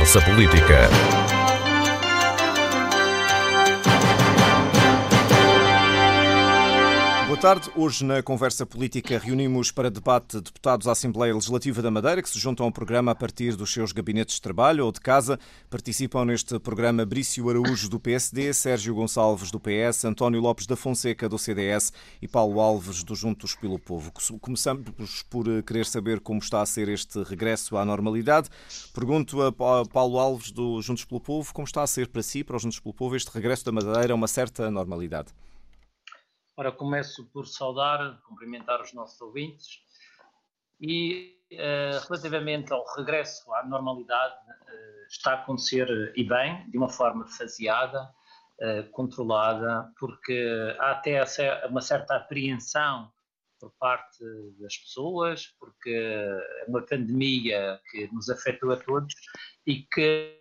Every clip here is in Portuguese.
Conversa Política. Tarde. Hoje, na Conversa Política, reunimos para debate deputados à Assembleia Legislativa da Madeira que se juntam ao programa a partir dos seus gabinetes de trabalho ou de casa. Participam neste programa Brício Araújo, do PSD, Sérgio Gonçalves, do PS, António Lopes da Fonseca, do CDS e Paulo Alves, do Juntos pelo Povo. Começamos por querer saber como está a ser este regresso à normalidade. Pergunto a Paulo Alves, do Juntos pelo Povo, como está a ser para si, para os Juntos pelo Povo, este regresso da Madeira a uma certa normalidade? Ora, começo por saudar, cumprimentar os nossos ouvintes e uh, relativamente ao regresso à normalidade, uh, está a acontecer e bem, de uma forma faseada, uh, controlada, porque há até uma certa apreensão por parte das pessoas, porque é uma pandemia que nos afetou a todos e que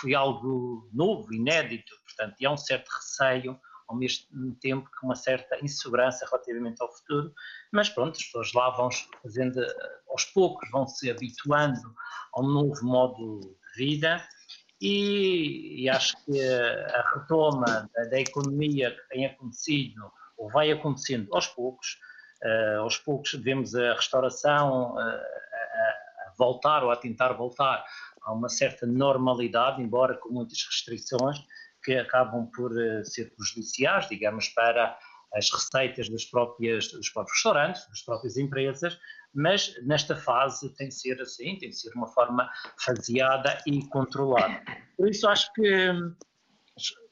foi algo novo, inédito, portanto, e há um certo receio ao mesmo tempo que uma certa insegurança relativamente ao futuro, mas pronto, as pessoas lá vão fazendo, aos poucos, vão se habituando ao novo modo de vida e, e acho que a retoma da, da, economia que tem acontecido, ou vai acontecendo aos poucos, uh, aos poucos vemos a restauração uh, a, a voltar ou a tentar voltar a uma certa normalidade, embora com muitas restrições, que acabam por eh, ser prejudiciais, digamos, para as receitas das próprias, dos próprios restaurantes, das próprias empresas, mas nesta fase tem de ser assim, tem de ser uma forma faseada e controlada. Por isso acho que,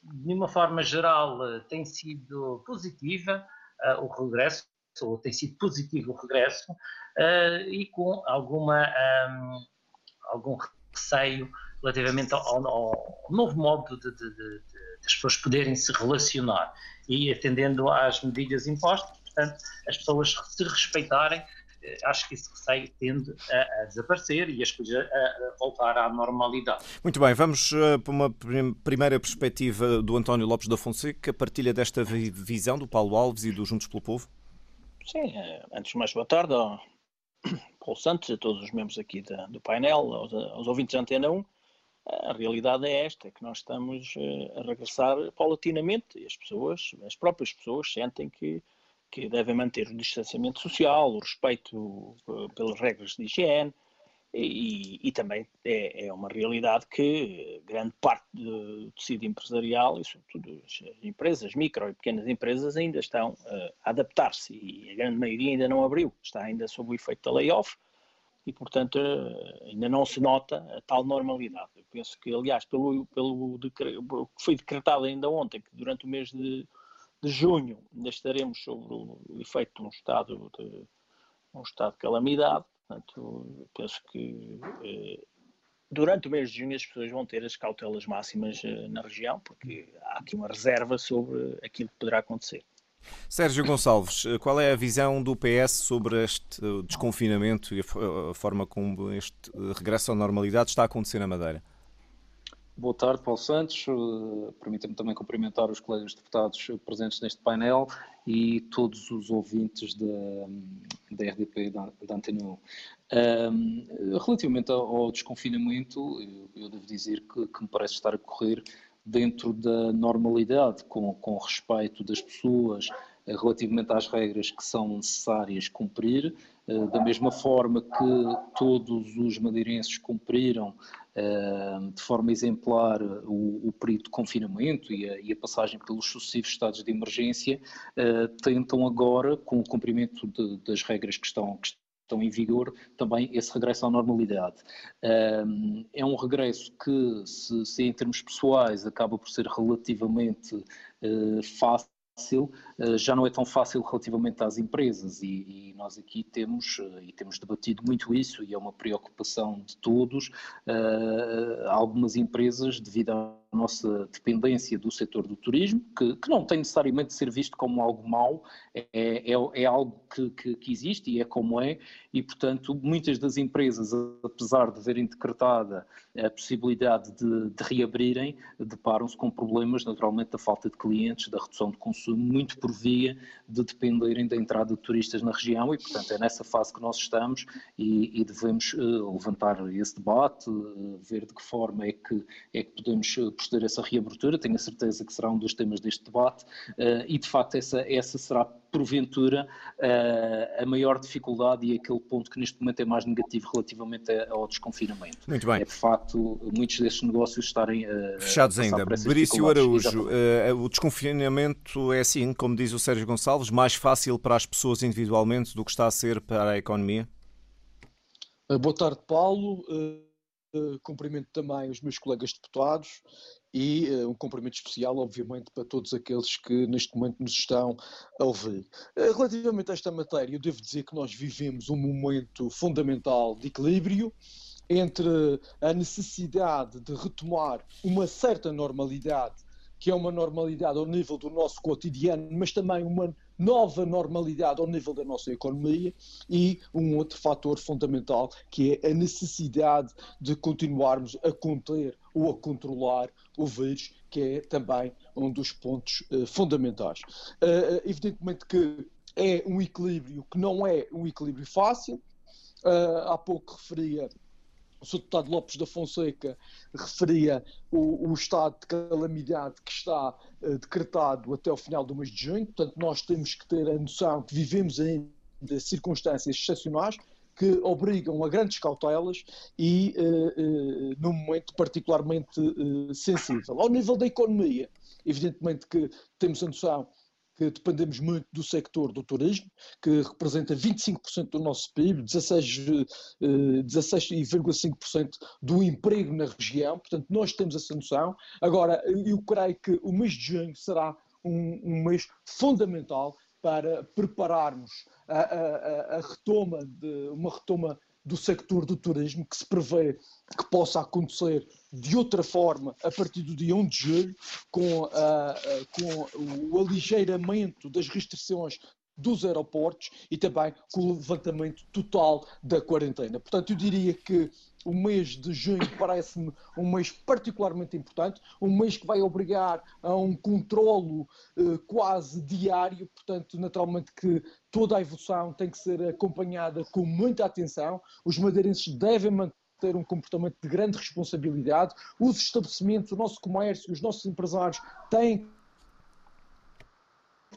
de uma forma geral, eh, tem sido positiva uh, o regresso, ou tem sido positivo o regresso, uh, e com alguma, um, algum receio relativamente ao, ao novo modo de, de, de, de, as pessoas poderem se relacionar e atendendo às medidas impostas, portanto, as pessoas se respeitarem, eh, acho que esse receio tende a, a, desaparecer e as coisas a, a, voltar à normalidade. Muito bem, vamos uh, para uma primeira perspectiva do António Lopes da Fonseca, partilha desta visão do Paulo Alves e do Juntos pelo Povo? Sim, eh, antes de mais boa tarde ao Paulo Santos, a todos os membros aqui da, do painel, aos, aos ouvintes da Antena 1. A realidade é esta, é que nós estamos eh, a regressar paulatinamente. E as pessoas, as próprias pessoas sentem que, que devem manter o distanciamento social, o respeito eh, pelas regras de higiene. E, e também é, é, uma realidade que grande parte do tecido empresarial e sobretudo as empresas, micro e pequenas empresas ainda estão uh, a adaptar-se. E a grande maioria ainda não abriu, está ainda sob o efeito da layoff e, portanto, eh, ainda não se nota a tal normalidade. Eu penso que, aliás, pelo, pelo que foi decretado ainda ontem, que durante o mês de, de junho ainda estaremos sobre o efeito de um estado de, um estado de calamidade, portanto, penso que eh, durante o mês de junho as pessoas vão ter as cautelas máximas eh, na região, porque há aqui uma reserva sobre aquilo que poderá acontecer. Sérgio Gonçalves, qual é a visão do PS sobre este desconfinamento e a forma como este regresso à normalidade está a acontecer na Madeira? Boa tarde, Paulo Santos. Permita-me também cumprimentar os colegas deputados presentes neste painel e todos os ouvintes da, da RDP da, da Antena 1. Um, relativamente ao, ao desconfinamento, eu, eu, devo dizer que, que me parece estar a correr dentro da normalidade, com, com respeito das pessoas eh, relativamente às regras que são necessárias cumprir, eh, da mesma forma que todos os madeirenses cumpriram eh, de forma exemplar o, período de confinamento e a, e a, passagem pelos sucessivos estados de emergência, tentam agora, com o cumprimento de, das regras que estão, que estão em vigor, também esse regresso à normalidade. É um regresso que, se, se em termos pessoais acaba por ser relativamente eh, fácil, eh, já não é tão fácil relativamente às empresas e, e, nós aqui temos eh, e temos debatido muito isso e é uma preocupação de todos. algumas empresas, devido nossa dependência do setor do turismo, que, que, não tem necessariamente de ser visto como algo mau, é, é, é algo que, que, que, existe e é como é, e portanto muitas das empresas, apesar de verem decretada a possibilidade de, de reabrirem, deparam-se com problemas naturalmente da falta de clientes, da redução de consumo, muito por via de dependerem da entrada de turistas na região e portanto é nessa fase que nós estamos e, e devemos uh, levantar esse debate, uh, ver de que forma é que, é que podemos proceder a essa reabertura, tenho a certeza que será um dos temas deste debate uh, e de facto essa, essa será porventura uh, a maior dificuldade e aquele ponto que neste momento é mais negativo relativamente ao desconfinamento. Muito bem. É de facto muitos destes negócios estarem uh, fechados ainda. Berício Araújo, o desconfinamento é assim, como diz o Sérgio Gonçalves, mais fácil para as pessoas individualmente do que está a ser para a economia? Boa tarde, Paulo. Uh, cumprimento também os meus colegas deputados e uh, um cumprimento especial, obviamente, para todos aqueles que neste momento nos estão a ouvir. Uh, relativamente a esta matéria, eu devo dizer que nós vivemos um momento fundamental de equilíbrio entre a necessidade de retomar uma certa normalidade, que é uma normalidade ao nível do nosso cotidiano, mas também uma nova normalidade ao nível da nossa economia e um outro fator fundamental que é a necessidade de continuarmos a conter ou a controlar o vírus, que é também um dos pontos uh, fundamentais. Uh, evidentemente que é um equilíbrio que não é um equilíbrio fácil. Uh, há pouco referia o Sr. Deputado Lopes da Fonseca referia o, o, estado de calamidade que está uh, decretado até o final do mês de junho, portanto, nós temos que ter a noção que vivemos ainda circunstâncias excepcionais que obrigam a grandes cautelas e uh, uh, num momento particularmente sensível. Ao nível da economia, evidentemente que temos a noção que dependemos muito do sector do turismo, que representa 25% do nosso PIB, 16,5% 16 do emprego na região, portanto nós temos essa noção. Agora, eu creio que o mês de junho será um, um mês fundamental para prepararmos a, a, a retoma de uma retoma do sector do turismo que se prevê que possa acontecer de outra forma a partir do dia 1 de julho, com, uh, uh, com o aligeiramento das restrições dos aeroportos e também com o levantamento total da quarentena. Portanto, eu diria que o mês de junho parece-me um mês particularmente importante, um mês que vai obrigar a um controlo eh, quase diário, portanto, naturalmente que toda a evolução tem que ser acompanhada com muita atenção, os madeirenses devem manter ter um comportamento de grande responsabilidade. Os estabelecimentos, o nosso comércio, os nossos empresários têm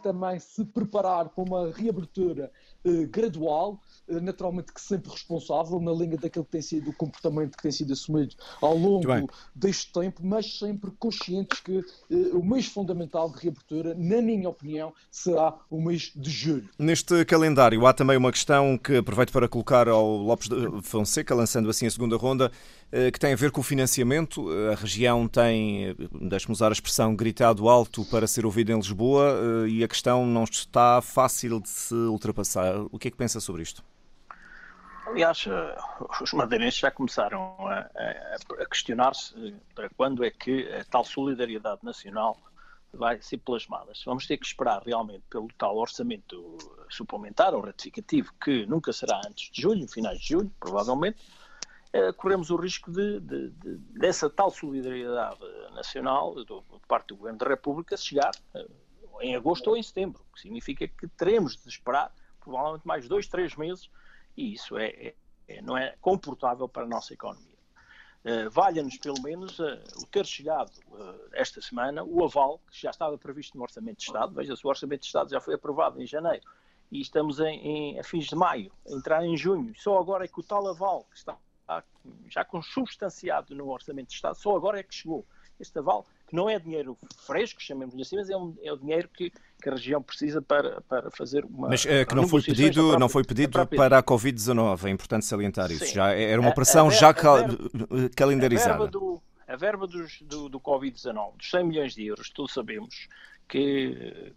também se preparar para uma reabertura eh, gradual, eh, naturalmente que sempre responsável, na linha daquele que tem sido o comportamento que tem sido assumido ao longo deste tempo, mas sempre conscientes que eh, o mês fundamental de reabertura, na minha opinião, será o mês de julho. Neste calendário há também uma questão que aproveito para colocar ao Lopes Fonseca, lançando assim a segunda ronda. Eh, que tem a ver com o financiamento. A região tem, eh, deixe-me usar a expressão, gritado alto para ser ouvida em Lisboa eh, e a questão não está fácil de se ultrapassar. O que é que pensa sobre isto? Aliás, os madeirenses já começaram a, a questionar-se para quando é que a tal solidariedade nacional vai ser plasmada. Vamos ter que esperar realmente pelo tal orçamento suplementar ou ratificativo, que nunca será antes de julho, finais de julho, provavelmente, eh, corremos o risco de, de, de, dessa tal solidariedade nacional do, de parte do Governo da República chegar eh, em agosto ou em setembro, o que significa que teremos de esperar provavelmente mais dois, três meses e isso é, é, é não é comportável para a nossa economia. Uh, Valha-nos, pelo menos, o ter chegado esta semana o aval que já estava previsto no Orçamento de Estado. Veja-se, o Orçamento de Estado já foi aprovado em janeiro e estamos em, em, a fins de maio, a entrar em junho. Só agora é que o tal aval que está já consubstanciado no Orçamento de Estado, só agora é que chegou este aval, que não é dinheiro fresco, chamemos-lhe assim, mas é, um, é o dinheiro que, que, a região precisa para, para fazer uma. Mas é, que não foi pedido, própria, não foi pedido para a Covid-19, é importante salientar isso. Já era uma operação a, a, já cal, calendarizada. A verba, do, a verba dos, do, do Covid-19, dos 100 milhões de euros, todos sabemos que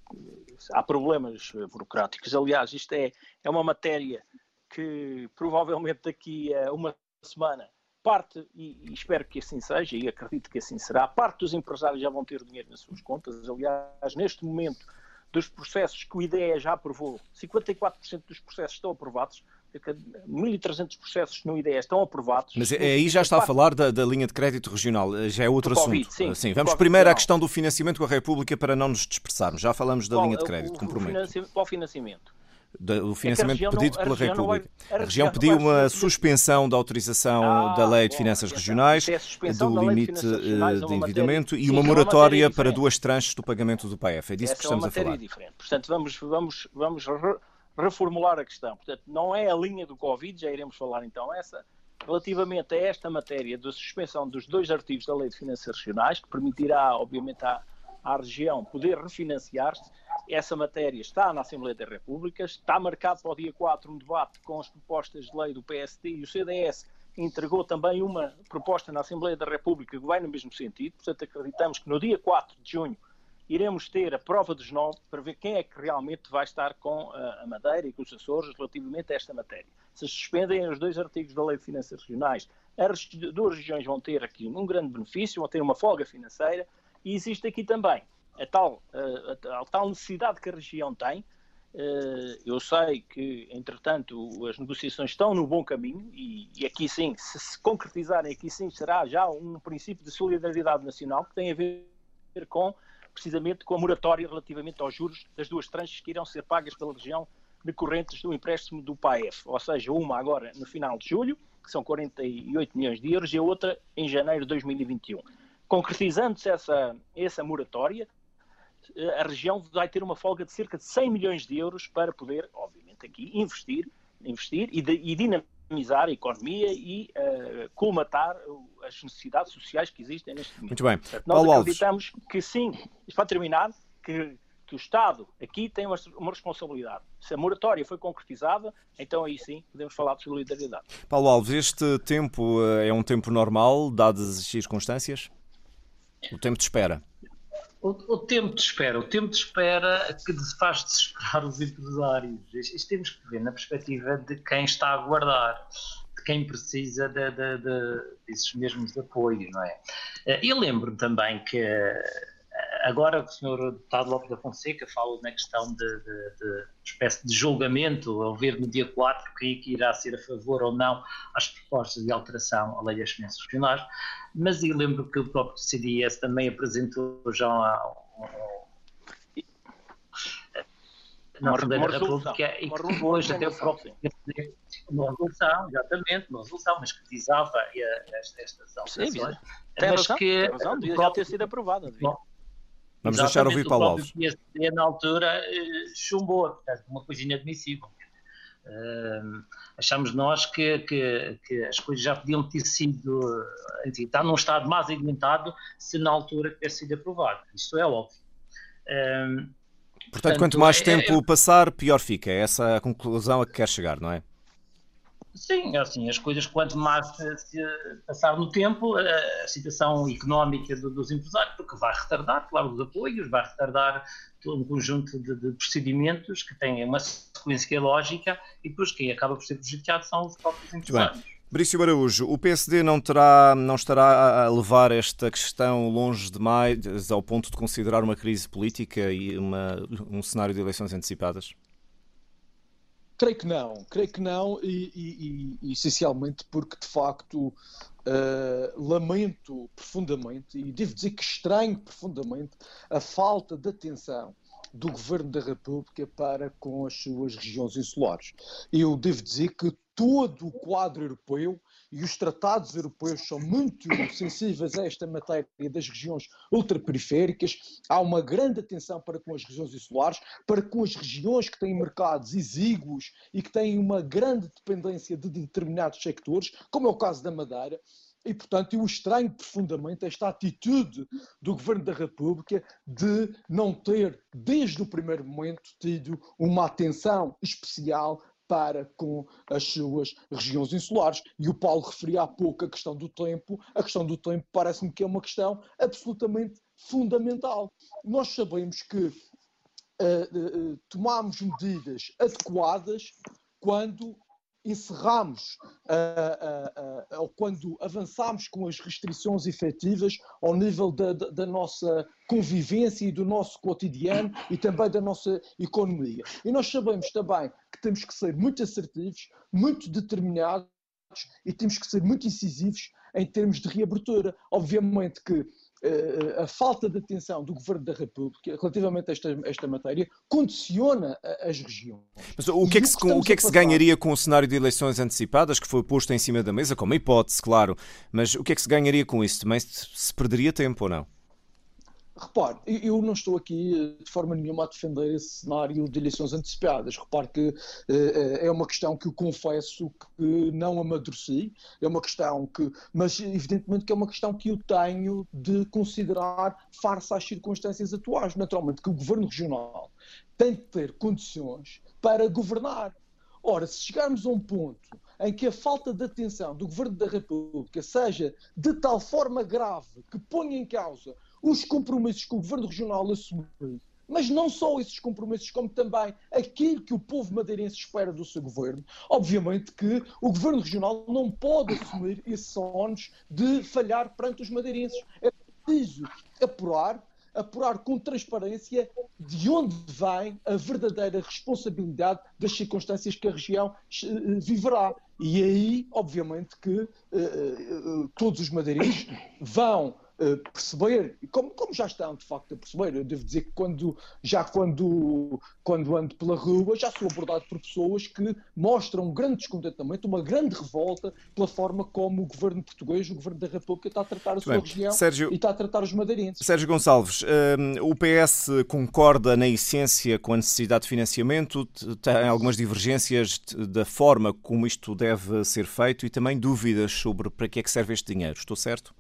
há problemas burocráticos. Aliás, isto é, é uma matéria que provavelmente daqui a uma semana parte, e, e, espero que assim seja, e acredito que assim será, parte dos empresários já vão ter dinheiro nas suas contas. Aliás, neste momento, dos processos que o IDE já aprovou, 54% dos processos estão aprovados, 1.300 processos no IDE estão aprovados. Mas é, aí já está a falar da, da, linha de crédito regional, já é outro assunto. COVID, sim, sim, vamos primeiro à questão do financiamento com a República para não nos dispersarmos. Já falamos da Qual, linha de crédito, comprometo. Qual financiamento? o financiamento é pedido não, pela República. A, a, região pediu uma suspensão da autorização ah, da Lei de Finanças bom, Regionais, do limite de, de endividamento e uma moratória para duas tranches do pagamento do PAF. É disso Essa que estamos é uma a falar. Diferente. Portanto, vamos, vamos, vamos reformular a questão. Portanto, não é a linha do Covid, já iremos falar então essa. Relativamente a esta matéria da suspensão dos dois artigos da Lei de Finanças Regionais, que permitirá, obviamente, à, à região poder refinanciar-se, essa matéria está na Assembleia da República, está marcado para o dia 4 um debate com as propostas de lei do PSD e o CDS entregou também uma proposta na Assembleia da República que vai no mesmo sentido, portanto acreditamos que no dia 4 de junho iremos ter a prova dos nove para ver quem é que realmente vai estar com a Madeira e com os Açores relativamente a esta matéria. Se suspendem os dois artigos da Lei de Finanças Regionais, as duas regiões vão ter aqui um grande benefício, vão ter uma folga financeira e existe aqui também a tal, a, a tal necessidade que a região tem. Eh, eu sei que, entretanto, as negociações estão no bom caminho e, e aqui sim, se se concretizarem, aqui sim será já um princípio de solidariedade nacional que tem a ver com, precisamente, com a moratória relativamente aos juros das duas tranches que irão ser pagas pela região decorrentes do empréstimo do PAEF, ou seja, uma agora no final de julho, que são 48 milhões de euros, e a outra em janeiro de 2021. Concretizando-se essa, essa moratória, a região vai ter uma folga de cerca de 100 milhões de euros para poder, obviamente, aqui investir, investir e, de, e dinamizar a economia e uh, colmatar as necessidades sociais que existem neste momento. Muito bem. Portanto, nós Paulo acreditamos Alves. que sim, para terminar, que, que o Estado aqui tem uma, uma, responsabilidade. Se a moratória foi concretizada, então aí sim podemos falar de solidariedade. Paulo Alves, este tempo eh, é um tempo normal, dadas as circunstâncias? O tempo de espera? O, o, tempo de espera, o tempo de espera que faz desesperar os empresários. Isto temos que ver na perspectiva de quem está a guardar, de quem precisa de, de, de, desses mesmos apoios, não é? Eh, eu lembro também que Agora o senhor deputado Lopes da Fonseca fala na questão de, de, de espécie de julgamento, ao ver no dia 4 quem que irá ser a favor ou não às propostas de alteração à lei das finanças regionais, mas eu lembro que o próprio CDS também apresentou já um, na Assembleia da República e que depois até o próprio uma resolução, exatamente, uma resolução, mas que visava estas alterações. Tem mas razão, que tem razão, devia já ter sido aprovada. Devia. Vamos Exatamente, deixar ouvir Paulo Alves. O na altura eh, chumbou, portanto, uma coisa inadmissível. Uh, achamos nós que, que, que, as coisas já podiam ter sido enfim, está num estado mais adiantado se na altura ter sido aprovado. Isso é óbvio. Uh, portanto, portanto, quanto mais é, tempo é, passar, pior fica. É essa a conclusão a que quer chegar, não é? Sim, assim, as coisas quanto mais se passar no tempo, a situação económica dos empresários, porque vai retardar, claro, os apoios, vai retardar todo um conjunto de, de procedimentos que têm uma sequência lógica e depois quem acaba por ser prejudicado são os próprios empresários. Brício Araújo, o PSD não, terá, não estará a levar esta questão longe demais ao ponto de considerar uma crise política e uma, um cenário de eleições antecipadas? Creio que não, creio que não, e, e, e essencialmente porque de facto uh, lamento profundamente e devo dizer que estranho profundamente a falta de atenção do Governo da República para com as suas regiões insulares. Eu devo dizer que todo o quadro europeu e os tratados europeus são muito sensíveis a esta matéria das regiões ultraperiféricas. Há uma grande atenção para com as regiões insulares, para com as regiões que têm mercados exíguos e que têm uma grande dependência de determinados sectores, como é o caso da Madeira. E, portanto, eu estranho profundamente esta atitude do Governo da República de não ter, desde o primeiro momento, tido uma atenção especial para com as suas regiões insulares. E o Paulo referia há pouco a questão do tempo. A questão do tempo parece-me que é uma questão absolutamente fundamental. Nós sabemos que uh, uh, tomamos medidas adequadas quando encerramos, uh, uh, uh, quando avançamos com as restrições efetivas ao nível da, da, da, nossa convivência e do nosso cotidiano e também da nossa economia. E nós sabemos também que temos que ser muito assertivos, muito determinados e temos que ser muito incisivos em termos de reabertura. Obviamente que a falta de atenção do Governo da República relativamente a esta, esta matéria condiciona as regiões. Mas o que, é que, se, o que é que se ganharia com o cenário de eleições antecipadas, que foi posto em cima da mesa, como hipótese, claro, mas o que é que se ganharia com isso? Também se perderia tempo ou não? Repare, eu não estou aqui eh, de forma nenhuma a defender esse cenário de eleições antecipadas. Repare que uh, é uma questão que eu confesso que não amadureci, é uma questão que, mas evidentemente que é uma questão que eu tenho de considerar face às circunstâncias atuais. Naturalmente que o governo regional tem de ter condições para governar. Ora, se chegarmos a um ponto em que a falta de atenção do Governo da República seja de tal forma grave que ponha em causa os compromissos que o Governo Regional assumiu, mas não só esses compromissos, como também aquilo que o povo madeirense espera do seu governo. Obviamente que o governo regional não pode assumir esses ónus de falhar perante os madeirenses. É preciso apurar, apurar com transparência de onde vem a verdadeira responsabilidade das circunstâncias que a região eh, viverá. E aí, obviamente, que uh, uh, todos os madeirenses vão uh, perceber, como, como já estão de facto a perceber, eu devo dizer que quando, já quando, quando ando pela rua já sou abordado por pessoas que mostram um grande descontentamento, uma grande revolta pela forma como o governo português, o governo da República está a tratar a sua Bem, região Sérgio, e está a tratar os madeirenses. Sérgio Gonçalves, uh, o PS concorda na essência com a necessidade de financiamento, tem algumas divergências da forma como isto deve ser feito e também dúvidas sobre para que é que serve este dinheiro. Estou certo?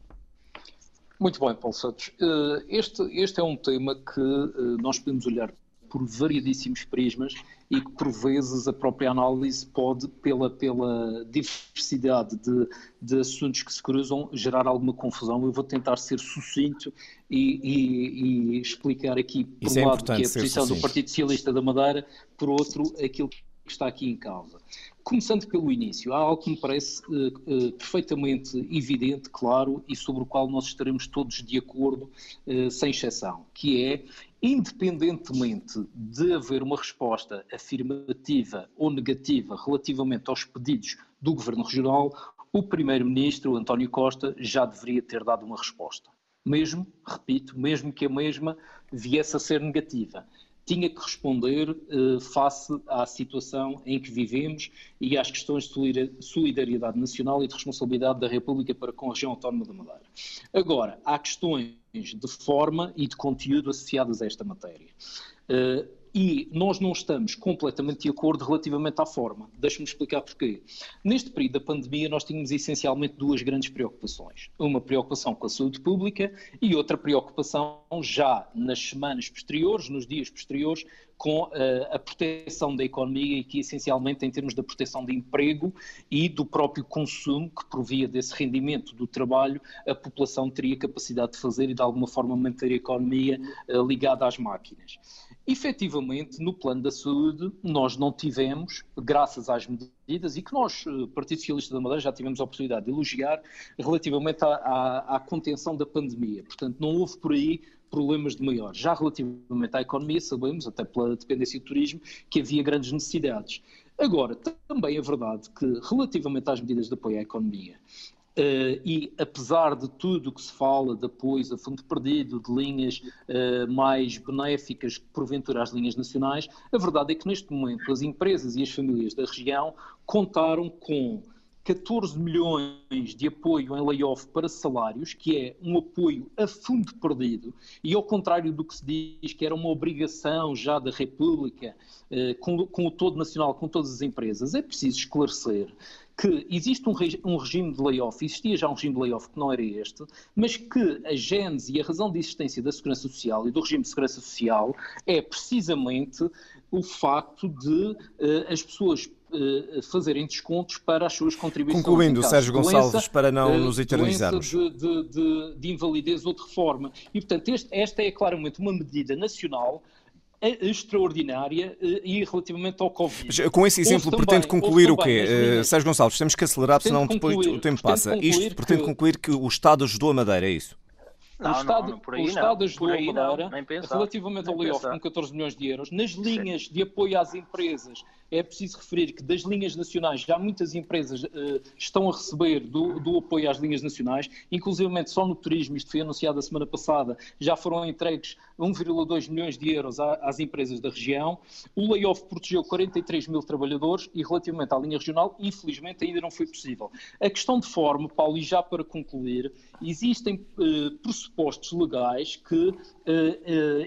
Muito bem, Paulo Santos. Eh, este, este é um tema que eh, nós podemos olhar por variadíssimos prismas e que, por vezes, a própria análise pode, pela, pela diversidade de, de assuntos que se cruzam, gerar alguma confusão. Eu vou tentar ser sucinto e, e, e explicar aqui, por Isso um é lado, que é a posição sucinto. do Partido Socialista da Madeira, por outro, aquilo que está aqui em causa. Começando pelo início, há algo que me parece uh, uh, perfeitamente evidente, claro, e sobre o qual nós estaremos todos de acordo, uh, sem exceção, que é, independentemente de haver uma resposta afirmativa ou negativa relativamente aos pedidos do Governo Regional, o Primeiro-Ministro, António Costa, já deveria ter dado uma resposta. Mesmo, repito, mesmo que a mesma viesse a ser negativa tinha que responder uh, face à situação em que vivemos e às questões de solidariedade nacional e de responsabilidade da República para com a região autónoma da Madeira. Agora, há questões de forma e de conteúdo associadas a esta matéria. Uh, e nós não estamos completamente de acordo relativamente à forma. Deixe-me explicar porquê. Neste período da pandemia, nós tínhamos essencialmente duas grandes preocupações. Uma preocupação com a saúde pública e outra preocupação já nas semanas posteriores, nos dias posteriores, com uh, a proteção da economia e que essencialmente em termos da proteção de emprego e do próprio consumo que provia desse rendimento do trabalho, a população teria capacidade de fazer e de alguma forma manter a economia uh, ligada às máquinas. Efetivamente, no plano da saúde, nós não tivemos, graças às medidas, e que nós, eh, Partido Socialista da Madeira, já tivemos a oportunidade de elogiar, relativamente à, à, à contenção da pandemia. Portanto, não houve por aí problemas de maior. Já relativamente à economia, sabemos, até pela dependência do turismo, que havia grandes necessidades. Agora, também é verdade que, relativamente às medidas de apoio à economia, Uh, e apesar de tudo o que se fala de apoios a fundo perdido, de linhas uh, mais benéficas, porventura às linhas nacionais, a verdade é que neste momento as empresas e as famílias da região contaram com 14 milhões de apoio em layoff para salários, que é um apoio a fundo perdido, e ao contrário do que se diz que era uma obrigação já da República, uh, com, o todo nacional, com todas as empresas, é preciso esclarecer que existe um, um, regime de layoff, existia já um regime de layoff que não era este, mas que a gênese e a razão de existência da Segurança Social e do regime de Segurança Social é precisamente o facto de uh, as pessoas fazerem descontos para as suas contribuições. Concluindo, Sérgio Gonçalves, para não uh, nos eternizarmos. De, de, de, de, invalidez ou de reforma. E, portanto, este, esta é claramente uma medida nacional extraordinária e relativamente ao Covid. Mas, com esse exemplo, também, pretende concluir o quê? Uh, Sérgio Gonçalves, temos que acelerar, senão depois o tempo passa. Isto pretende que... concluir que o Estado ajudou a Madeira, é isso? Não, o Estado, não, não, o Estado ajudou a Madeira relativamente ao layoff com 14 milhões de euros. Nas linhas Sim. de apoio às empresas, é preciso referir que das linhas nacionais já muitas empresas uh, estão a receber do, do, apoio às linhas nacionais, inclusive só no turismo, isto foi anunciado a semana passada, já foram entregues 1,2 milhões de euros às empresas da região. O layoff protegeu 43 mil trabalhadores e relativamente à linha regional, infelizmente ainda não foi possível. A questão de forma, Paulo, e já para concluir, existem uh, pressupostos legais que uh,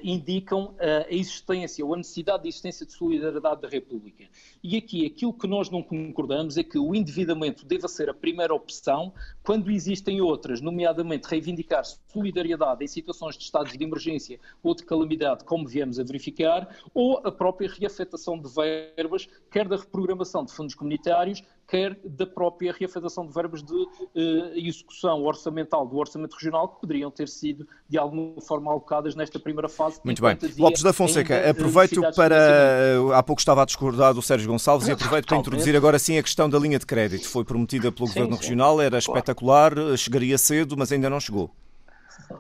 indicam a existência ou a necessidade de existência de solidariedade da República. E aqui aquilo que nós não concordamos é que o endividamento deva ser a primeira opção quando existem outras, nomeadamente reivindicar solidariedade em situações de estados de emergência ou de calamidade, como viemos a verificar, ou a própria reafetação de verbas, quer da reprogramação de fundos comunitários, quer da própria reafetação de verbas de uh, execução orçamental do Orçamento Regional, que poderiam ter sido, de alguma forma, alocadas nesta primeira fase. Muito bem. Lopes da Fonseca, aproveito para. Há pouco estava a discordar do Sérgio Gonçalves e aproveito para introduzir agora sim a questão da linha de crédito. Foi prometida pelo sim, Governo sim. Regional, era espetacular, chegaria cedo, mas ainda não chegou.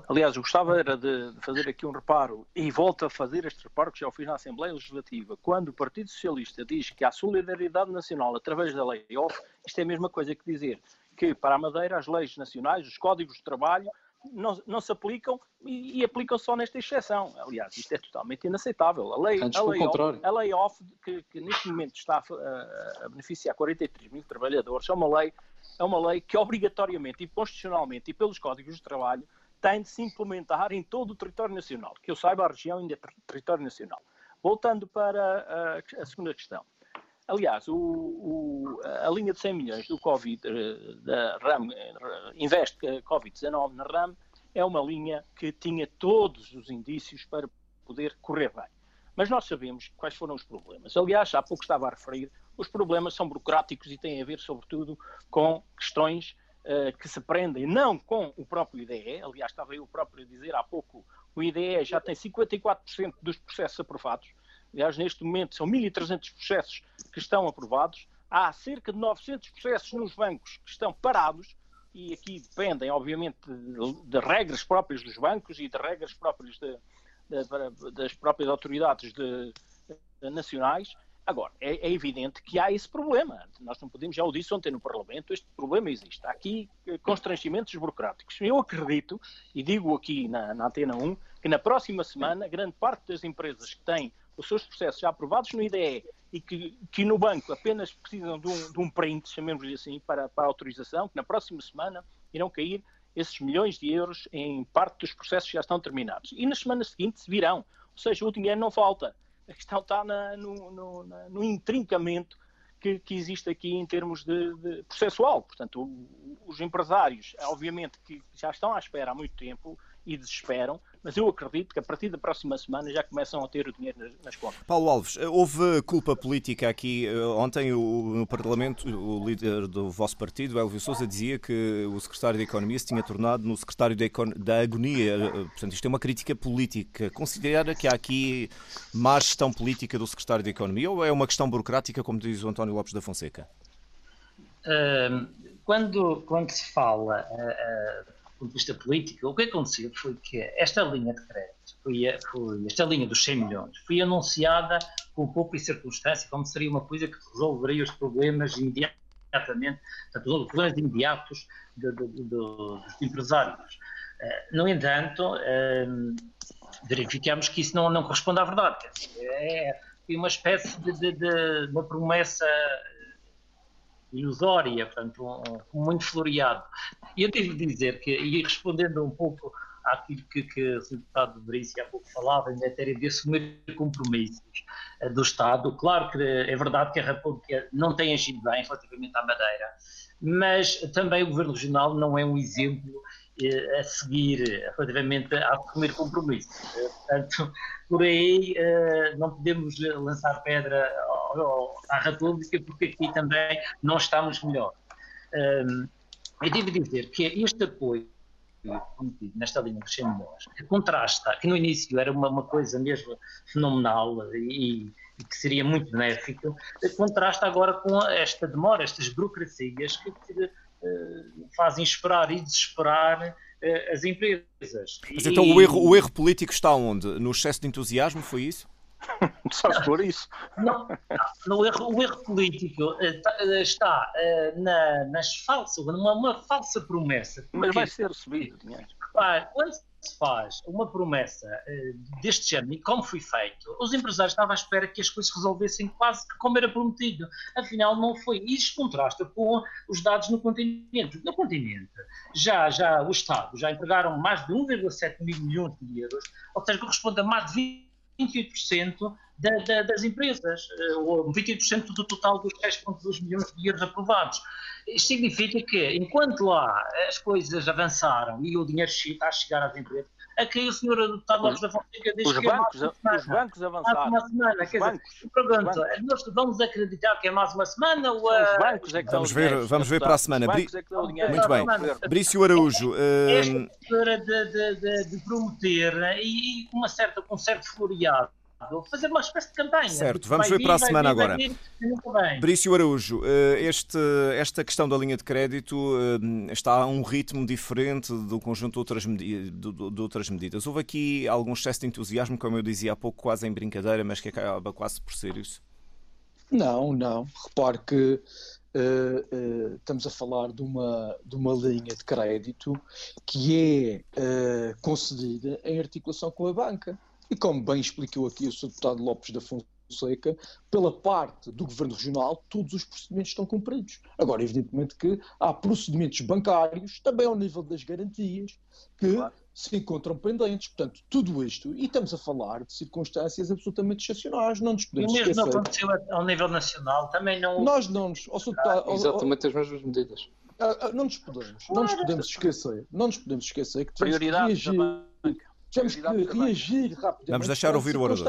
Aliás, eu gostava era de fazer aqui um reparo e volto a fazer este reparo que já o fiz na Assembleia Legislativa. Quando o Partido Socialista diz que há solidariedade nacional através da lei off, isto é a mesma coisa que dizer que para a Madeira as leis nacionais, os códigos de trabalho, não, não se aplicam e, e, aplicam só nesta exceção. Aliás, isto é totalmente inaceitável. A lei, a lei, off, a lei off que, que, neste momento está a, a, beneficiar 43 mil trabalhadores, é uma lei, é uma lei que obrigatoriamente e constitucionalmente e pelos códigos de trabalho tem de se implementar em todo o território nacional. Que eu saiba, a região ainda é território nacional. Voltando para a, a segunda questão. Aliás, o, o, a linha de 100 milhões do Covid, eh, da RAM, eh, Investe Covid-19 na RAM, é uma linha que tinha todos os indícios para poder correr bem. Mas nós sabemos quais foram os problemas. Aliás, há pouco estava a referir, os problemas são burocráticos e têm a ver, sobretudo, com questões uh, que se prendem não com o próprio IDE, aliás, estava eu próprio a dizer há pouco, o IDE já tem 54% dos processos aprovados, aliás, neste momento são 1.300 processos que estão aprovados, há cerca de 900 processos nos bancos que estão parados, e aqui dependem, obviamente, de, de regras próprias dos bancos e de regras próprias de, de, das próprias autoridades nacionais, Agora, é, é, evidente que há esse problema. Nós não podemos, já o disse ontem no Parlamento, este problema existe. Há aqui eh, constrangimentos burocráticos. Eu acredito, e digo aqui na, na Antena 1, que na próxima semana, grande parte das empresas que têm os seus processos já aprovados no IDE e que, que no banco apenas precisam de um, de um print, chamemos-lhe assim, para, para autorização, que na próxima semana irão cair esses milhões de euros em parte dos processos que já estão terminados. E nas semanas seguintes virão. Ou seja, o dinheiro não falta. A questão está na, no, no, no intrincamento que, que, existe aqui em termos de, de processual. Portanto, o, os empresários, obviamente, que já estão à espera há muito tempo, e desesperam, mas eu acredito que a partir da próxima semana já começam a ter o dinheiro nas, nas contas. Paulo Alves, houve culpa política aqui. Eh, ontem o, no Parlamento, o líder do vosso partido, Elvio Sousa, dizia que o secretário da Economia se tinha tornado no secretário da, da Agonia. Eh, portanto, isto é uma crítica política. Considera que há aqui má gestão política do secretário da Economia ou é uma questão burocrática, como diz o António Lopes da Fonseca? Quando, quando se fala ponto de vista político, o que aconteceu foi que esta linha de crédito, foi, foi, esta linha dos 100 milhões, foi anunciada com pouco e circunstância, como seria uma coisa que resolveria os problemas imediatamente, portanto, os problemas imediatos de, de, de, dos empresários. Eh, no entanto, ehm, verificamos que isso não, não corresponde à verdade. É uma espécie de, de uma promessa ilusória, portanto, um, um, muito floreado. E eu tive de dizer que, e respondendo um pouco àquilo que, que o deputado Verício há pouco falava, em matéria de assumir compromissos uh, do Estado, claro que é verdade que a República não tem agido bem relativamente à Madeira, mas também o Governo Regional não é um exemplo uh, a seguir relativamente a assumir compromissos. Uh, portanto, por aí não podemos lançar pedra à República, porque aqui também não estamos melhor. Um, eu devo dizer que este apoio nesta linha de 100 milhões, que contrasta, que no início era uma, uma coisa mesmo fenomenal e, e, que seria muito benéfico, contrasta agora com esta demora, estas burocracias que, que uh, fazem esperar e desesperar uh, as empresas. Mas então o erro, o erro político está onde? No excesso de entusiasmo, foi isso? Só for isso. Não, no erro, o erro político eh, tá, eh, está uh, na, nas falsas, numa uma falsa promessa. Mas vai ser recebido dinheiro. Quando se faz uma promessa deste género, e como foi feito, os empresários estavam à espera que as coisas resolvessem quase como era prometido. Afinal, não foi. Isso contrasta com os dados no continente. No continente, já, já o Estado já entregaram mais de 1,7 mil milhões de euros, ou seja, corresponde a mais de 20 28% da, da, das empresas, eh, ou 28% do total dos 10,2 milhões de euros aprovados. Isto significa que, enquanto lá as coisas avançaram e o dinheiro está a chegar às empresas, aqui o senhor deputado Lopes da Fonseca diz os que bancos, é mais uma Os bancos avançaram. uma semana. Quer dizer, pergunto, nós vamos acreditar que é mais uma semana ou... Os bancos é que vamos ver, vamos ver para a semana. É Muito bem. Brício Araújo. Esta uh... de, de, de, de prometer e uma certa, com um certo floreado fazer uma espécie de campanha. Certo, vamos ver para a semana agora. Brício Araújo, eh, este, esta questão da linha de crédito eh, está a um ritmo diferente do conjunto de outras, de, de outras medidas. Houve aqui algum excesso de entusiasmo, como eu dizia há pouco, quase em brincadeira, mas que acaba quase por ser isso? Não, não. Repare que uh, uh, estamos a falar de uma, de uma linha de crédito que é uh, concedida em articulação com a banca. E como bem explicou aqui o Sr. Deputado Lopes da Fonseca, pela parte do Governo Regional, todos os procedimentos estão cumpridos. Agora, evidentemente que há procedimentos bancários, também ao nível das garantias, que claro. se encontram pendentes. Portanto, tudo isto, e estamos a falar de circunstâncias absolutamente excepcionais, não nos podemos e mesmo esquecer. não aconteceu ao nível nacional, também não... Nós não nos... Ao, ao, Exatamente as mesmas medidas. Não nos podemos, não nos podemos esquecer, não nos podemos esquecer que temos que reagir temos que reagir rapidamente. Vamos deixar ouvir o orador.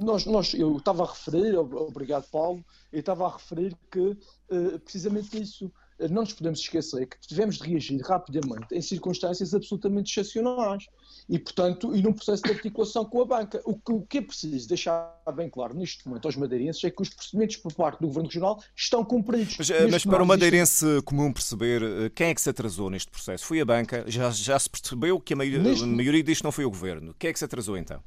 Nós, nós, eu estava a referir, obrigado Paulo, eu estava a referir que uh, precisamente isso, eh, não nos podemos esquecer que tivemos de reagir rapidamente em circunstâncias absolutamente excepcionais e, portanto, e num processo de articulação com a banca. O que, o que é preciso deixar bem claro neste momento aos madeirenses é que os procedimentos por parte do Governo Regional estão cumpridos. Mas, eh, mas para o madeirense existe... comum perceber, quem é que se atrasou neste processo? Foi a banca? Já, já se percebeu que a maioria, neste... a maioria disto não foi o Governo. Quem é que se atrasou então?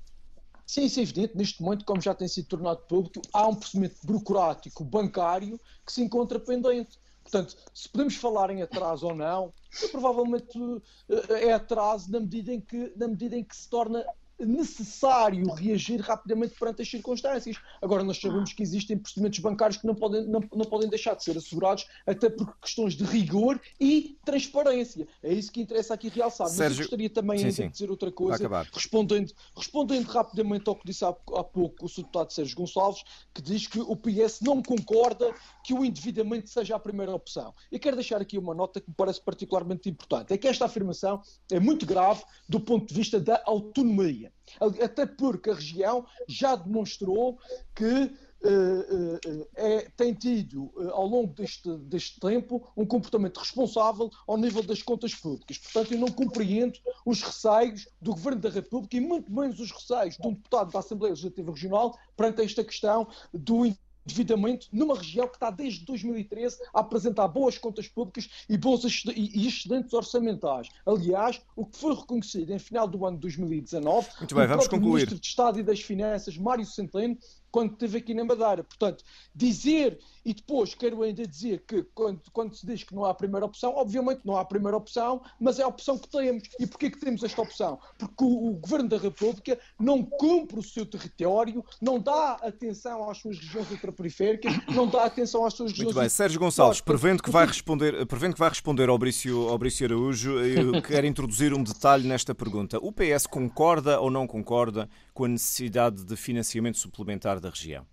Sim, isso é evidente. Neste momento, como já tem sido tornado público, há um procedimento burocrático bancário que se encontra pendente. Portanto, se podemos falar em atraso ou não, provavelmente eh, é atraso na medida em que, na medida em que se torna necessário reagir rapidamente perante as circunstâncias. Agora, nós sabemos que existem procedimentos bancários que não podem, não, não podem deixar de ser assegurados, até por questões de rigor e transparência. É isso que interessa aqui realçar. Sérgio... Mas eu gostaria também sim, sim. de dizer outra coisa, respondendo, respondendo rapidamente ao que disse há, há pouco o deputado Sérgio Gonçalves, que diz que o PS não concorda que o endividamento seja a primeira opção. E quero deixar aqui uma nota que me parece particularmente importante. É que esta afirmação é muito grave do ponto de vista da autonomia. Até porque a região já demonstrou que Uh, uh, é, tem tido, ao longo deste, deste tempo, um comportamento responsável ao nível das contas públicas. Portanto, eu não compreendo os receios do Governo da República e muito menos os receios de um deputado da Assembleia Legislativa Regional perante esta questão do devidamente numa região que está desde 2013 a apresentar boas contas públicas e, bons e excedentes orçamentais. Aliás, o que foi reconhecido em final do ano de 2019, Muito bem, vamos concluir. Ministro de Estado e das Finanças, Mário Centeno, quando esteve aqui na Madeira. Portanto, dizer, e depois quero ainda dizer que quando, quando se diz que não há primeira opção, obviamente não há primeira opção, mas é a opção que temos. E porquê que temos esta opção? Porque o, o Governo da República não cumpre o seu território, não dá atenção às suas regiões ultraperiféricas, não dá atenção às suas regiões... Muito bem, Sérgio Gonçalves, prevendo que vai responder, prevendo que vai responder ao Brício, ao Brício Araújo, eu quero introduzir um detalhe nesta pergunta. O PS concorda ou não concorda com a necessidade de financiamento suplementar da região?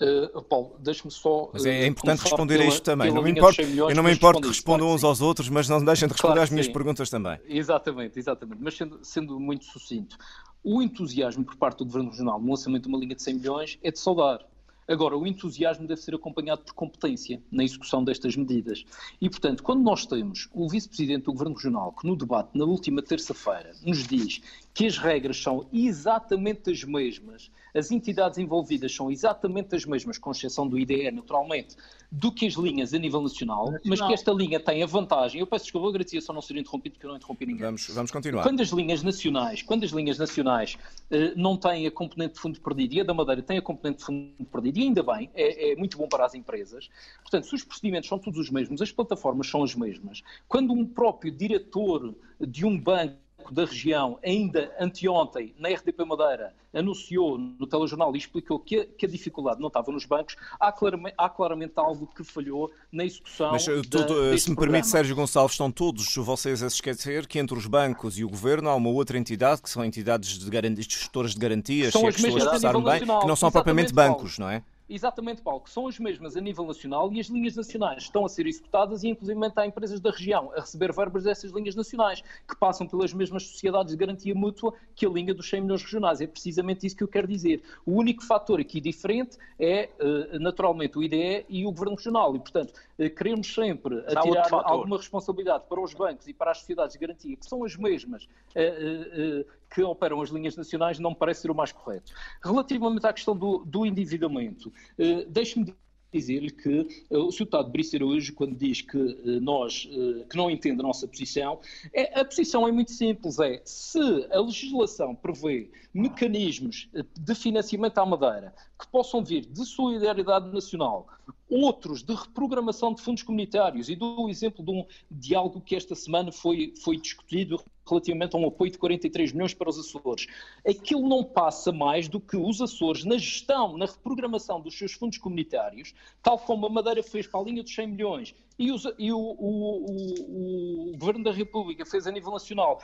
Uh, Paulo, deixe-me só. Mas é, é importante responder pela, a isto também. Não me importa, eu não me importo que respondam claro uns aos outros, mas não deixem de responder claro às minhas sim. perguntas também. Exatamente, exatamente. Mas sendo, sendo, muito sucinto, o entusiasmo por parte do Governo Regional no lançamento de uma linha de 100 milhões é de saudar. Agora, o entusiasmo deve ser acompanhado por competência na execução destas medidas. E, portanto, quando nós temos o Vice-Presidente do Governo Regional, que no debate na última terça-feira nos diz que as regras são exatamente as mesmas, as entidades envolvidas são exatamente as mesmas, com exceção do IDE, naturalmente, do que as linhas a nível nacional, nacional. mas que esta linha tem a vantagem. Eu peço desculpa, eu agradecia só não ser interrompido, porque eu não interrompi ninguém. Vamos, vamos continuar. Quando as linhas nacionais, quando as linhas nacionais eh, não têm a componente de fundo perdido e a da Madeira tem a componente de fundo perdido, e ainda bem, é, é muito bom para as empresas. Portanto, se os procedimentos são todos os mesmos, as plataformas são as mesmas, quando um próprio diretor de um banco da região, ainda anteontem, na RDP Madeira, anunciou no telejornal e explicou que a, que a dificuldade não estava nos bancos, há claramente, há claramente algo que falhou na execução. Mas eh, tudo, se me programa. permite, Sérgio Gonçalves, estão todos vocês a esquecer que entre os bancos e o governo há uma outra entidade, que são entidades de, garantias, gestoras de garantias, são se é que estou a expressar bem, que não são propriamente bancos, não é? Exatamente, Paulo, que são as mesmas a nível nacional e as linhas nacionais estão a ser executadas e, inclusive, há empresas da região a receber verbas dessas linhas nacionais, que passam pelas mesmas sociedades de garantia mútua que a linha dos 100 milhões regionais. É precisamente isso que eu quero dizer. O único fator aqui diferente é, eh, naturalmente, o IDE e o Governo Regional. E, portanto, eh, queremos sempre tirar alguma responsabilidade para os bancos e para as sociedades de garantia, que são as mesmas eh, que operam as linhas nacionais não parece ser o mais correto. Relativamente à questão do, do endividamento, eh, deixe-me dizer-lhe que uh, o. Deputado Briceiro hoje, quando diz que uh, nós, uh, que não entende a nossa posição, é, a posição é muito simples, é se a legislação prevê mecanismos de financiamento à madeira que possam vir de solidariedade nacional, outros de reprogramação de fundos comunitários, e dou o exemplo de, um, de algo que esta semana foi, foi discutido relativamente a um apoio de 43 milhões para os Açores. Aquilo não passa mais do que os Açores, na gestão, na reprogramação dos seus fundos comunitários, tal como a Madeira fez para a linha dos 100 milhões e, os, e o, o, o, o Governo da República fez a nível nacional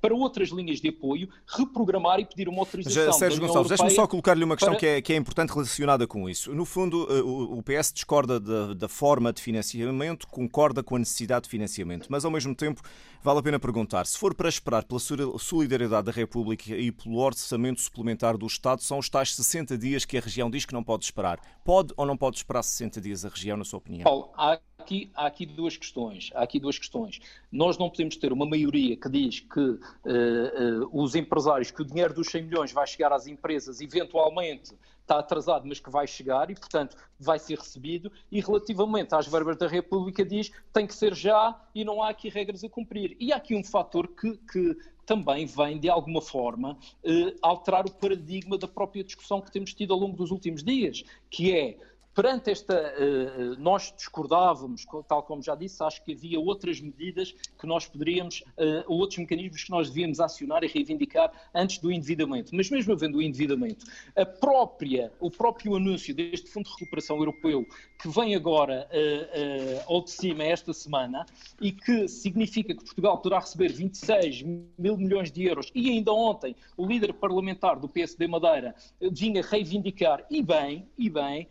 para outras linhas de apoio, reprogramar e pedir uma autorização. Já, Sérgio Gonçalves, deixe-me só colocar-lhe uma questão para... que, é, que, é, importante relacionada com isso. No fundo, eh, o, o PS discorda da, da, forma de financiamento, concorda com a necessidade de financiamento, mas ao mesmo tempo vale a pena perguntar: se for para esperar pela solidariedade da República e pelo orçamento suplementar do Estado, são os tais 60 dias que a região diz que não pode esperar. Pode ou não pode esperar 60 dias a região, na sua opinião? Paulo, há aqui, há aqui duas questões. Há aqui duas questões. Nós não podemos ter uma maioria que diz que uh, uh, os empresários, que o dinheiro dos 100 milhões vai chegar às empresas eventualmente está atrasado, mas que vai chegar e, portanto, vai ser recebido. E relativamente às verbas da República, diz tem que ser já e não há aqui regras a cumprir. E há aqui um fator que, que também vem, de alguma forma, eh, alterar o paradigma da própria discussão que temos tido ao longo dos últimos dias, que é Perante esta, eh, eh, nós discordávamos, tal como já disse, acho que havia outras medidas que nós poderíamos, eh, outros mecanismos que nós devíamos acionar e reivindicar antes do endividamento. Mas mesmo havendo o endividamento, a própria, o próprio anúncio deste Fundo de Recuperação Europeu, que vem agora ao de cima esta semana e que significa que Portugal poderá receber 26 mil milhões de euros e ainda ontem o líder parlamentar do PSD Madeira vinha reivindicar, e bem, e bem,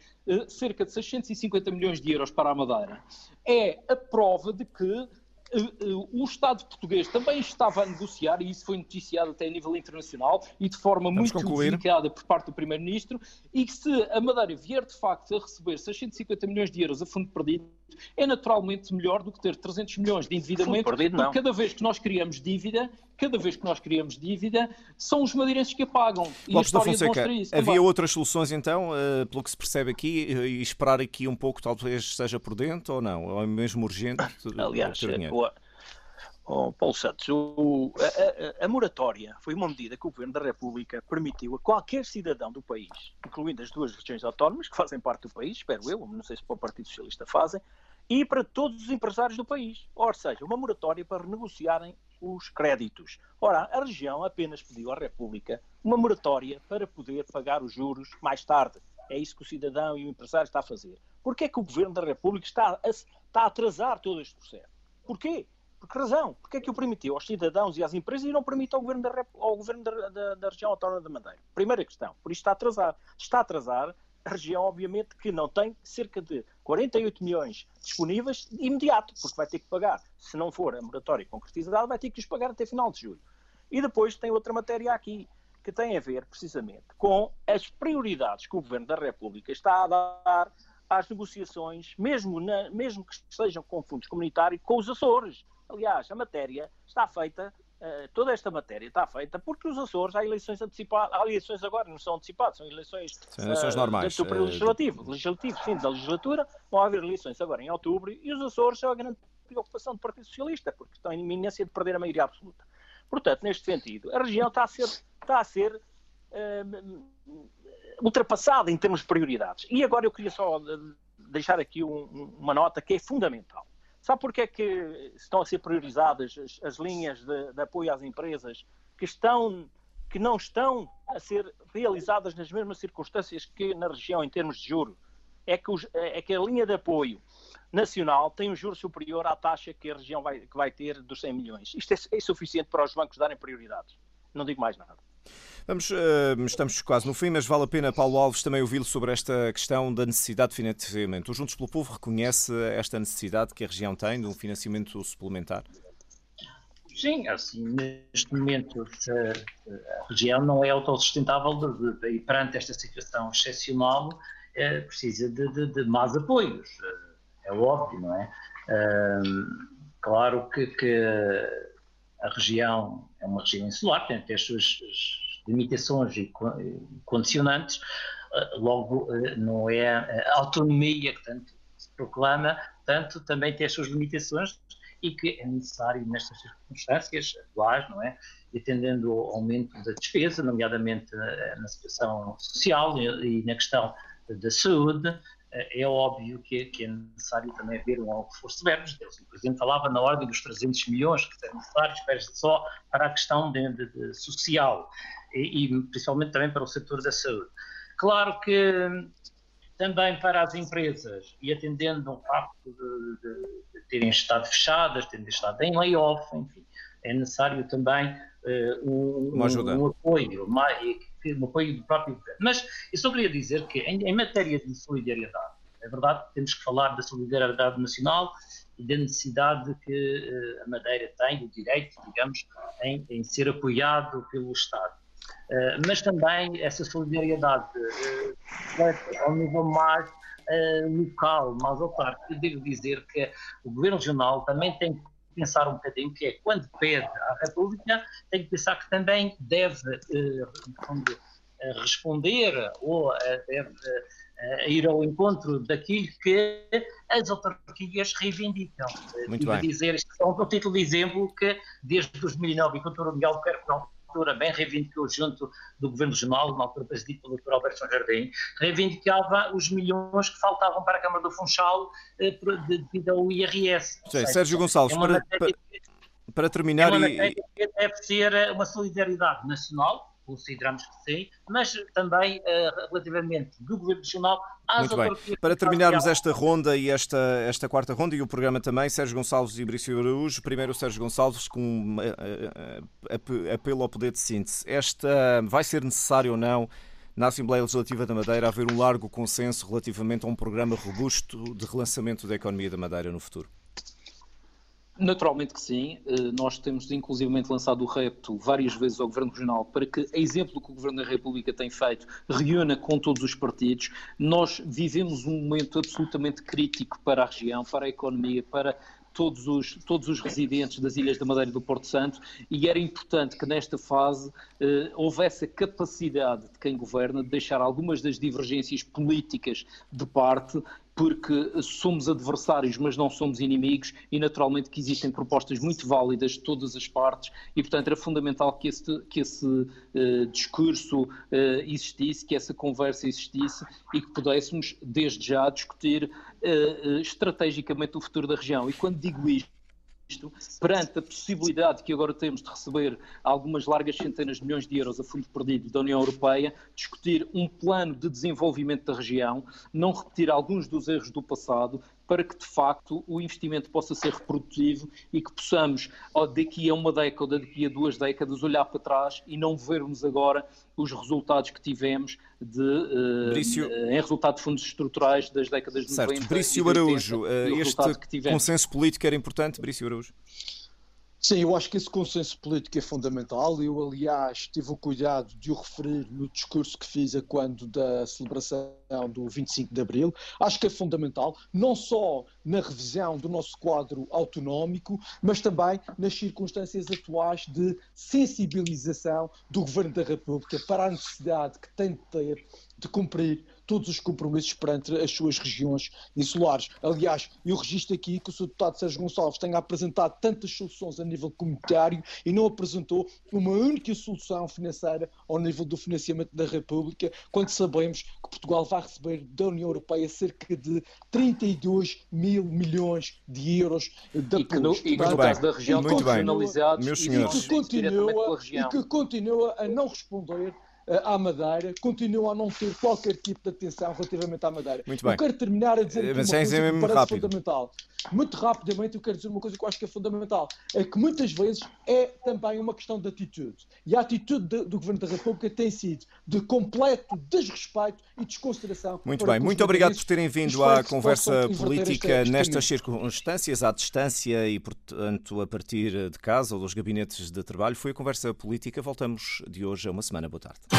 cerca de 650 milhões de euros para a Madeira, é a prova de que eh, eh, o Estado português também estava a negociar, e isso foi noticiado até a nível internacional e de forma Vamos muito delicada por parte do Primeiro-Ministro, e que se a Madeira vier de facto a receber 650 milhões de euros a fundo perdido, é naturalmente melhor do que ter 300 milhões de endividamento, perdido, porque cada vez que nós criamos dívida, cada vez que nós criamos dívida, são os madeirenses que a pagam. E Lopes a Fonseca, isso. Havia também. outras soluções então, uh, pelo que se percebe aqui, e esperar aqui um pouco, talvez seja prudente ou não? Ou é mesmo urgente? Aliás, o, oh, Paulo Santos, o, a, a, a, moratória foi uma medida que o Governo da República permitiu a qualquer cidadão do país, incluindo as duas regiões autónomas que fazem parte do país, espero eu, não sei se para o Partido Socialista fazem, e para todos os empresários do país. Ou seja, uma moratória para renegociarem os créditos. Ora, a região apenas pediu à República uma moratória para poder pagar os juros mais tarde. É isso que o cidadão e o empresário está a fazer. Porquê é que o Governo da República está a, está a atrasar todo este processo? Porquê? Por que razão? Porquê é que o permitiu aos cidadãos e às empresas e não permite ao Governo da, ao governo da, da, da região autónoma da Madeira? Primeira questão. Por isso está a atrasar. Está a atrasar a região, obviamente, que não tem cerca de 48 milhões disponíveis de imediato, porque vai ter que pagar, se não for a moratória concretizada, vai ter que os pagar até final de julho. E depois tem outra matéria aqui, que tem a ver precisamente com as prioridades que o Governo da República está a dar às negociações, mesmo, na, mesmo que sejam com fundos comunitários, com os Açores. Aliás, a matéria está feita, uh, toda esta matéria está feita porque os Açores há eleições antecipadas, há eleições agora, não são antecipadas, são eleições, são eleições uh, normais. Do período legislativo, legislativo, sim, da legislatura, vão haver eleições agora em outubro e os Açores são a grande preocupação do Partido Socialista, porque estão em iminência de perder a maioria absoluta. Portanto, neste sentido, a região está a ser, está a ser uh, ultrapassada em termos de prioridades. E agora eu queria só deixar aqui um, uma nota que é fundamental. Sabe porque é que estão a ser priorizadas as, as linhas de, de, apoio às empresas que, estão, que não estão a ser realizadas nas mesmas circunstâncias que na região em termos de juro? É que, os, é que a linha de apoio nacional tem um juro superior à taxa que a região vai, que vai ter dos 100 milhões. Isto é, é suficiente para os bancos darem prioridades. Não digo mais nada. Vamos, uh, estamos quase no fim, mas vale a pena, Paulo Alves, também ouvi-lo sobre esta questão da necessidade de financiamento. O Juntos pelo Povo reconhece esta necessidade que a região tem de um financiamento suplementar? Sim, assim, neste momento a região não é autossustentável e perante esta situação excepcional é, precisa de, de, de, mais apoios, é óbvio, não é? claro que, que, a região é uma região insular, tem, tem as suas limitações e condicionantes, eh, logo eh, não é a autonomia que tanto se proclama, tanto também tem as suas limitações e que é necessário nestas circunstâncias atuais, não é? E atendendo ao aumento da despesa, nomeadamente eh, na situação social e na questão da saúde, é óbvio que, que, é necessário também haver um reforço de verbos. O Presidente falava na ordem dos 300 milhões que são necessários só para a questão de, de, de social e, e, principalmente também para o setor da saúde. Claro que também para as empresas, e atendendo ao facto de, de terem estado fechadas, terem estado em layoff, enfim, é necessário também uh, um, um, apoio, um apoio do próprio governo. Mas eu só queria dizer que em, em matéria de solidariedade, é verdade que temos que falar da solidariedade nacional e da necessidade que uh, a Madeira tem, o direito, digamos, em, em ser apoiado pelo Estado. Uh, mas também essa solidariedade uh, ao nível mais local, mais autárquico. Devo dizer que o Governo Regional também tem que pensar um bocadinho que é quando pede à República, tem que pensar que também deve responder ou deve ir ao encontro daquilo que as autarquias reivindicam. Muito bem. dizer, isto é um título de exemplo que desde 2009, enquanto o Miguel Perco altura bem reivindicou junto do Governo Regional, na altura presidido pelo Dr. Alberto Jardim, reivindicava os milhões que faltavam para a Câmara do Funchal eh, devido ao IRS. Sim, Sérgio Gonçalves, é para, para, para, terminar... É uma e... deve ser uma solidariedade nacional, consideramos que sim, mas também uh, relativamente do Governo Nacional às Muito bem. Para terminarmos esta ronda e esta, esta quarta ronda e o programa também, Sérgio Gonçalves e Brício Araújo, primeiro o Sérgio Gonçalves com uh, apelo ao poder de síntese. Esta vai ser necessário ou não na Assembleia Legislativa da Madeira haver um largo consenso relativamente a um programa robusto de relançamento da economia da Madeira no futuro? Naturalmente que sim. Eh, nós temos inclusivamente lançado o repto várias vezes ao Governo Regional para que, a exemplo que o Governo da República tem feito, reúna com todos os partidos. Nós vivemos um momento absolutamente crítico para a região, para a economia, para todos os, todos os residentes das Ilhas da Madeira e do Porto Santo e era importante que nesta fase eh, houvesse a capacidade de quem governa de deixar algumas das divergências políticas de parte porque somos adversários, mas não somos inimigos, e naturalmente que existem propostas muito válidas de todas as partes, e portanto era fundamental que esse, que esse uh, discurso uh, existisse, que essa conversa existisse e que pudéssemos, desde já, discutir uh, estrategicamente o futuro da região. E quando digo isto, isto, perante a possibilidade que agora temos de receber algumas largas centenas de milhões de euros a fundo perdido da União Europeia, discutir um plano de desenvolvimento da região, não repetir alguns dos erros do passado, para que de facto o investimento possa ser reprodutivo e que possamos, daqui a uma década, daqui a duas décadas, olhar para trás e não vermos agora os resultados que tivemos de, uh, Brício... em resultado de fundos estruturais das décadas de certo. 90. Brício Araújo, uh, este consenso político era importante, Brício Araújo? Sim, eu acho que esse consenso político é fundamental. Eu, aliás, tive o cuidado de o referir no discurso que fiz a quando da celebração do 25 de Abril. Acho que é fundamental, não só na revisão do nosso quadro autonómico, mas também nas circunstâncias atuais de sensibilização do Governo da República para a necessidade que tem de ter de cumprir todos os compromissos perante as suas regiões insulares. Aliás, eu registro aqui que o Sr. Deputado Sérgio Gonçalves tenha apresentado tantas soluções a nível comunitário e não apresentou uma única solução financeira ao nível do financiamento da República, quando sabemos que Portugal vai receber da União Europeia cerca de 32 mil milhões de euros de apoio. E que no, e que no caso da região regionalizados e, que continua, e que continua a não responder à Madeira, continua a não ter qualquer tipo de atenção relativamente à Madeira. Muito bem. Eu quero terminar a dizer uma coisa que me parece rápido. fundamental. Muito rapidamente eu quero dizer uma coisa que eu acho que é fundamental. É que muitas vezes é também uma questão de atitude. E a atitude de, do Governo da República tem sido de completo desrespeito e desconsideração. Muito bem. Muito obrigado por terem vindo à conversa política nestas circunstâncias, à distância e, portanto, a partir de casa ou dos gabinetes de trabalho. Foi a conversa política. Voltamos de hoje a uma semana. Boa tarde.